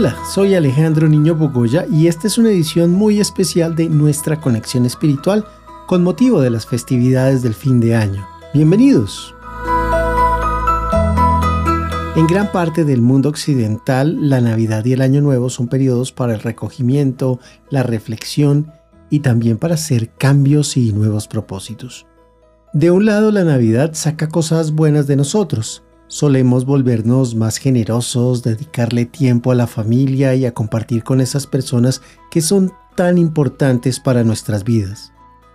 Hola, soy Alejandro Niño Bogoya y esta es una edición muy especial de nuestra conexión espiritual con motivo de las festividades del fin de año. Bienvenidos. En gran parte del mundo occidental, la Navidad y el Año Nuevo son periodos para el recogimiento, la reflexión y también para hacer cambios y nuevos propósitos. De un lado, la Navidad saca cosas buenas de nosotros, Solemos volvernos más generosos, dedicarle tiempo a la familia y a compartir con esas personas que son tan importantes para nuestras vidas.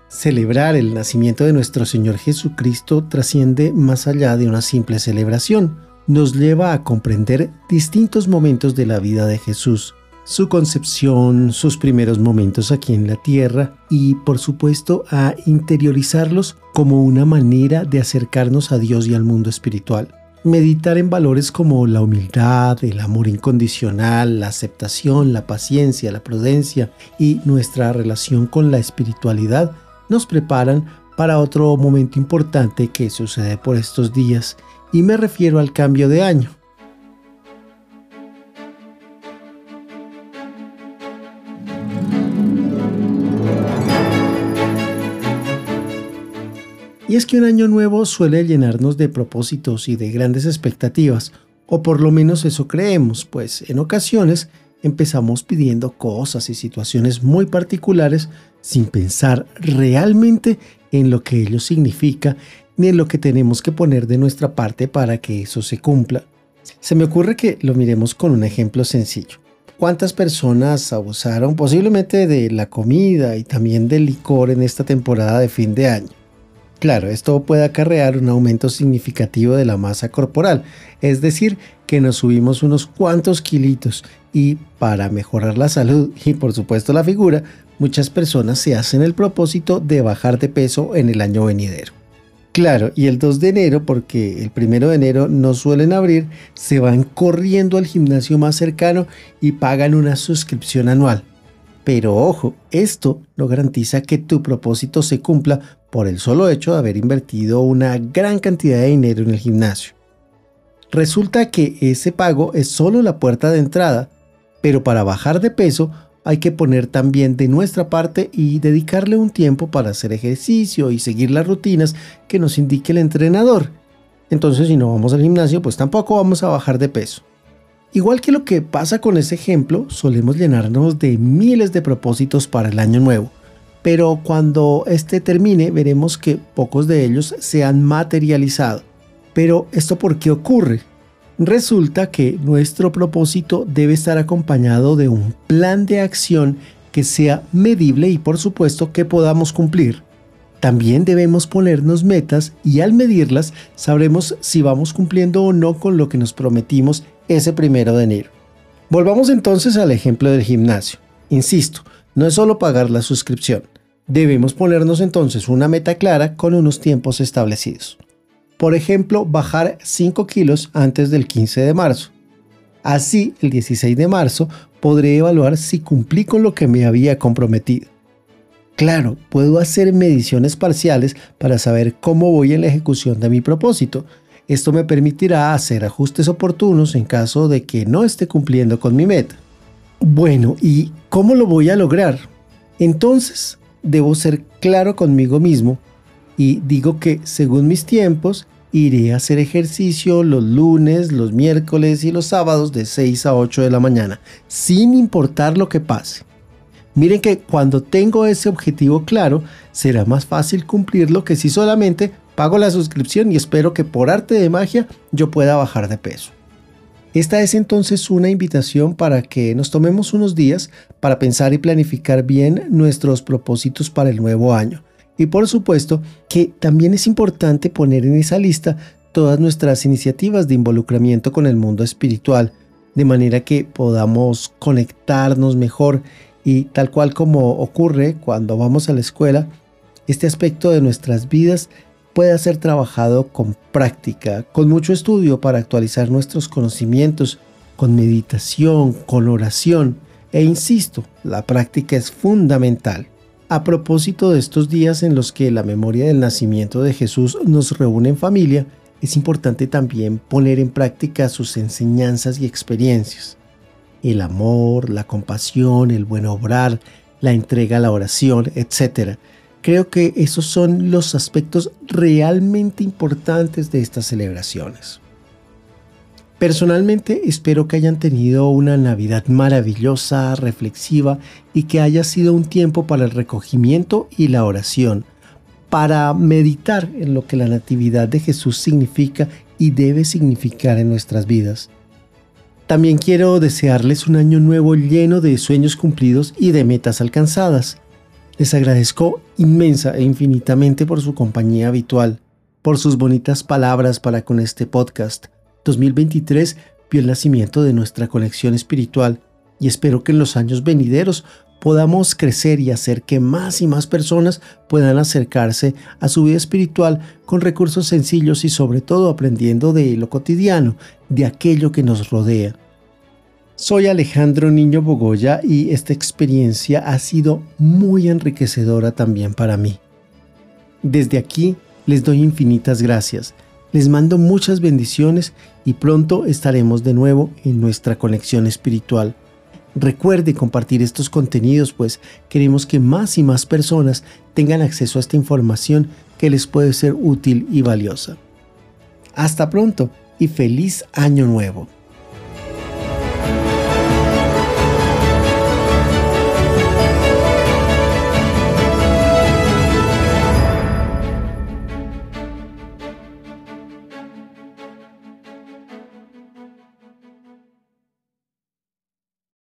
Celebrar el nacimiento de nuestro Señor Jesucristo trasciende más allá de una simple celebración, nos lleva a comprender distintos momentos de la vida de Jesús, su concepción, sus primeros momentos aquí en la tierra y por supuesto a interiorizarlos como una manera de acercarnos a Dios y al mundo espiritual meditar en valores como la humildad, el amor incondicional, la aceptación, la paciencia, la prudencia y nuestra relación con la espiritualidad nos preparan para otro momento importante que sucede por estos días y me refiero al cambio de año. Y es que un año nuevo suele llenarnos de propósitos y de grandes expectativas, o por lo menos eso creemos, pues en ocasiones empezamos pidiendo cosas y situaciones muy particulares sin pensar realmente en lo que ello significa ni en lo que tenemos que poner de nuestra parte para que eso se cumpla. Se me ocurre que lo miremos con un ejemplo sencillo. ¿Cuántas personas abusaron posiblemente de la comida y también del licor en esta temporada de fin de año? Claro, esto puede acarrear un aumento significativo de la masa corporal, es decir, que nos subimos unos cuantos kilitos y para mejorar la salud y por supuesto la figura, muchas personas se hacen el propósito de bajar de peso en el año venidero. Claro, y el 2 de enero, porque el 1 de enero no suelen abrir, se van corriendo al gimnasio más cercano y pagan una suscripción anual. Pero ojo, esto no garantiza que tu propósito se cumpla por el solo hecho de haber invertido una gran cantidad de dinero en el gimnasio. Resulta que ese pago es solo la puerta de entrada, pero para bajar de peso hay que poner también de nuestra parte y dedicarle un tiempo para hacer ejercicio y seguir las rutinas que nos indique el entrenador. Entonces si no vamos al gimnasio, pues tampoco vamos a bajar de peso. Igual que lo que pasa con ese ejemplo, solemos llenarnos de miles de propósitos para el año nuevo pero cuando este termine veremos que pocos de ellos se han materializado. Pero ¿esto por qué ocurre? Resulta que nuestro propósito debe estar acompañado de un plan de acción que sea medible y por supuesto que podamos cumplir. También debemos ponernos metas y al medirlas sabremos si vamos cumpliendo o no con lo que nos prometimos ese primero de enero. Volvamos entonces al ejemplo del gimnasio. Insisto, no es solo pagar la suscripción. Debemos ponernos entonces una meta clara con unos tiempos establecidos. Por ejemplo, bajar 5 kilos antes del 15 de marzo. Así, el 16 de marzo podré evaluar si cumplí con lo que me había comprometido. Claro, puedo hacer mediciones parciales para saber cómo voy en la ejecución de mi propósito. Esto me permitirá hacer ajustes oportunos en caso de que no esté cumpliendo con mi meta. Bueno, ¿y cómo lo voy a lograr? Entonces, debo ser claro conmigo mismo y digo que según mis tiempos iré a hacer ejercicio los lunes, los miércoles y los sábados de 6 a 8 de la mañana, sin importar lo que pase. Miren que cuando tengo ese objetivo claro, será más fácil cumplirlo que si solamente pago la suscripción y espero que por arte de magia yo pueda bajar de peso. Esta es entonces una invitación para que nos tomemos unos días para pensar y planificar bien nuestros propósitos para el nuevo año. Y por supuesto que también es importante poner en esa lista todas nuestras iniciativas de involucramiento con el mundo espiritual, de manera que podamos conectarnos mejor y tal cual como ocurre cuando vamos a la escuela, este aspecto de nuestras vidas pueda ser trabajado con práctica, con mucho estudio para actualizar nuestros conocimientos, con meditación, con oración. E insisto, la práctica es fundamental. A propósito de estos días en los que la memoria del nacimiento de Jesús nos reúne en familia, es importante también poner en práctica sus enseñanzas y experiencias. el amor, la compasión, el buen obrar, la entrega a la oración, etc. Creo que esos son los aspectos realmente importantes de estas celebraciones. Personalmente espero que hayan tenido una Navidad maravillosa, reflexiva y que haya sido un tiempo para el recogimiento y la oración, para meditar en lo que la Natividad de Jesús significa y debe significar en nuestras vidas. También quiero desearles un año nuevo lleno de sueños cumplidos y de metas alcanzadas. Les agradezco inmensa e infinitamente por su compañía habitual, por sus bonitas palabras para con este podcast. 2023 vio el nacimiento de nuestra conexión espiritual y espero que en los años venideros podamos crecer y hacer que más y más personas puedan acercarse a su vida espiritual con recursos sencillos y sobre todo aprendiendo de lo cotidiano, de aquello que nos rodea. Soy Alejandro Niño Bogoya y esta experiencia ha sido muy enriquecedora también para mí. Desde aquí les doy infinitas gracias, les mando muchas bendiciones y pronto estaremos de nuevo en nuestra conexión espiritual. Recuerde compartir estos contenidos, pues queremos que más y más personas tengan acceso a esta información que les puede ser útil y valiosa. Hasta pronto y feliz año nuevo.